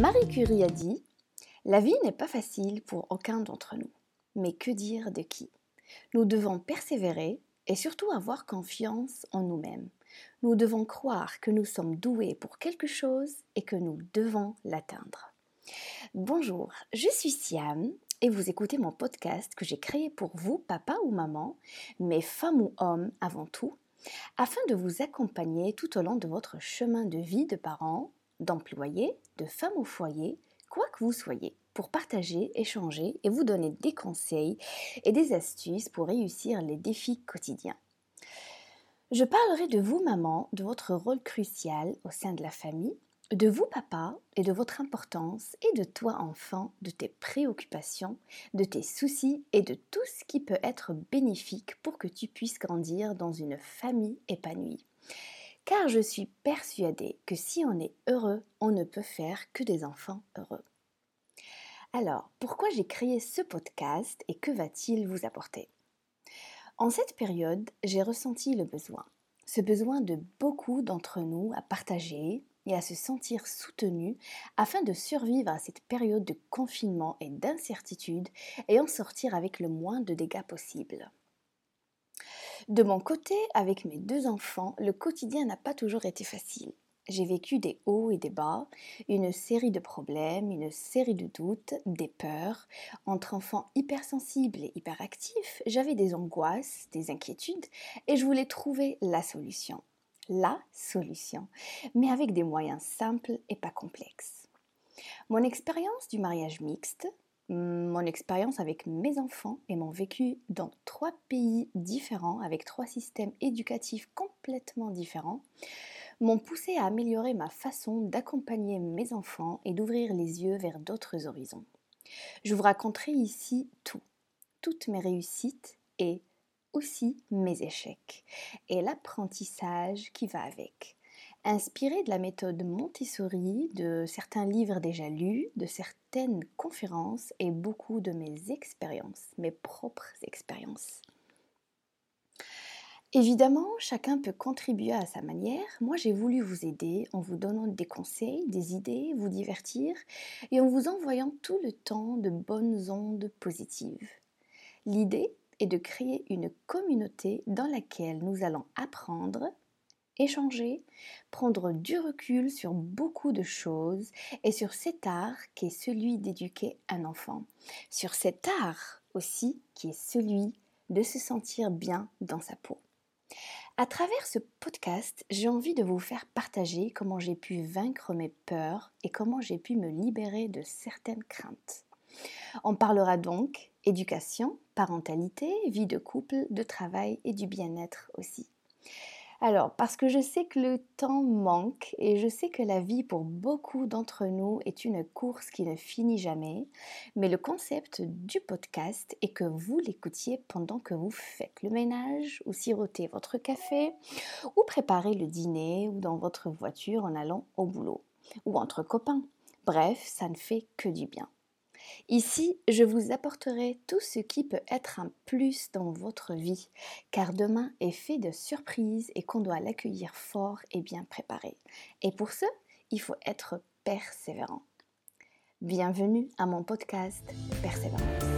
Marie Curie a dit La vie n'est pas facile pour aucun d'entre nous. Mais que dire de qui? Nous devons persévérer et surtout avoir confiance en nous-mêmes. Nous devons croire que nous sommes doués pour quelque chose et que nous devons l'atteindre. Bonjour, je suis Siam et vous écoutez mon podcast que j'ai créé pour vous, papa ou maman, mais femme ou homme avant tout, afin de vous accompagner tout au long de votre chemin de vie de parents, d'employés, de femmes au foyer, quoi que vous soyez, pour partager, échanger et vous donner des conseils et des astuces pour réussir les défis quotidiens. Je parlerai de vous, maman, de votre rôle crucial au sein de la famille, de vous, papa, et de votre importance, et de toi, enfant, de tes préoccupations, de tes soucis et de tout ce qui peut être bénéfique pour que tu puisses grandir dans une famille épanouie. Car je suis persuadée que si on est heureux, on ne peut faire que des enfants heureux. Alors, pourquoi j'ai créé ce podcast et que va-t-il vous apporter? En cette période, j'ai ressenti le besoin, ce besoin de beaucoup d'entre nous à partager, et à se sentir soutenu afin de survivre à cette période de confinement et d'incertitude et en sortir avec le moins de dégâts possible. De mon côté, avec mes deux enfants, le quotidien n'a pas toujours été facile. J'ai vécu des hauts et des bas, une série de problèmes, une série de doutes, des peurs. Entre enfants hypersensibles et hyperactifs, j'avais des angoisses, des inquiétudes, et je voulais trouver la solution la solution, mais avec des moyens simples et pas complexes. Mon expérience du mariage mixte, mon expérience avec mes enfants et mon vécu dans trois pays différents avec trois systèmes éducatifs complètement différents m'ont poussé à améliorer ma façon d'accompagner mes enfants et d'ouvrir les yeux vers d'autres horizons. Je vous raconterai ici tout, toutes mes réussites et aussi mes échecs et l'apprentissage qui va avec. Inspiré de la méthode Montessori, de certains livres déjà lus, de certaines conférences et beaucoup de mes expériences, mes propres expériences. Évidemment, chacun peut contribuer à sa manière. Moi, j'ai voulu vous aider en vous donnant des conseils, des idées, vous divertir et en vous envoyant tout le temps de bonnes ondes positives. L'idée, et de créer une communauté dans laquelle nous allons apprendre, échanger, prendre du recul sur beaucoup de choses et sur cet art qui est celui d'éduquer un enfant, sur cet art aussi qui est celui de se sentir bien dans sa peau. À travers ce podcast, j'ai envie de vous faire partager comment j'ai pu vaincre mes peurs et comment j'ai pu me libérer de certaines craintes. On parlera donc éducation, parentalité, vie de couple, de travail et du bien-être aussi. Alors, parce que je sais que le temps manque et je sais que la vie pour beaucoup d'entre nous est une course qui ne finit jamais, mais le concept du podcast est que vous l'écoutiez pendant que vous faites le ménage ou sirotez votre café ou préparez le dîner ou dans votre voiture en allant au boulot ou entre copains. Bref, ça ne fait que du bien. Ici, je vous apporterai tout ce qui peut être un plus dans votre vie, car demain est fait de surprises et qu'on doit l'accueillir fort et bien préparé. Et pour ce, il faut être persévérant. Bienvenue à mon podcast Persévérance.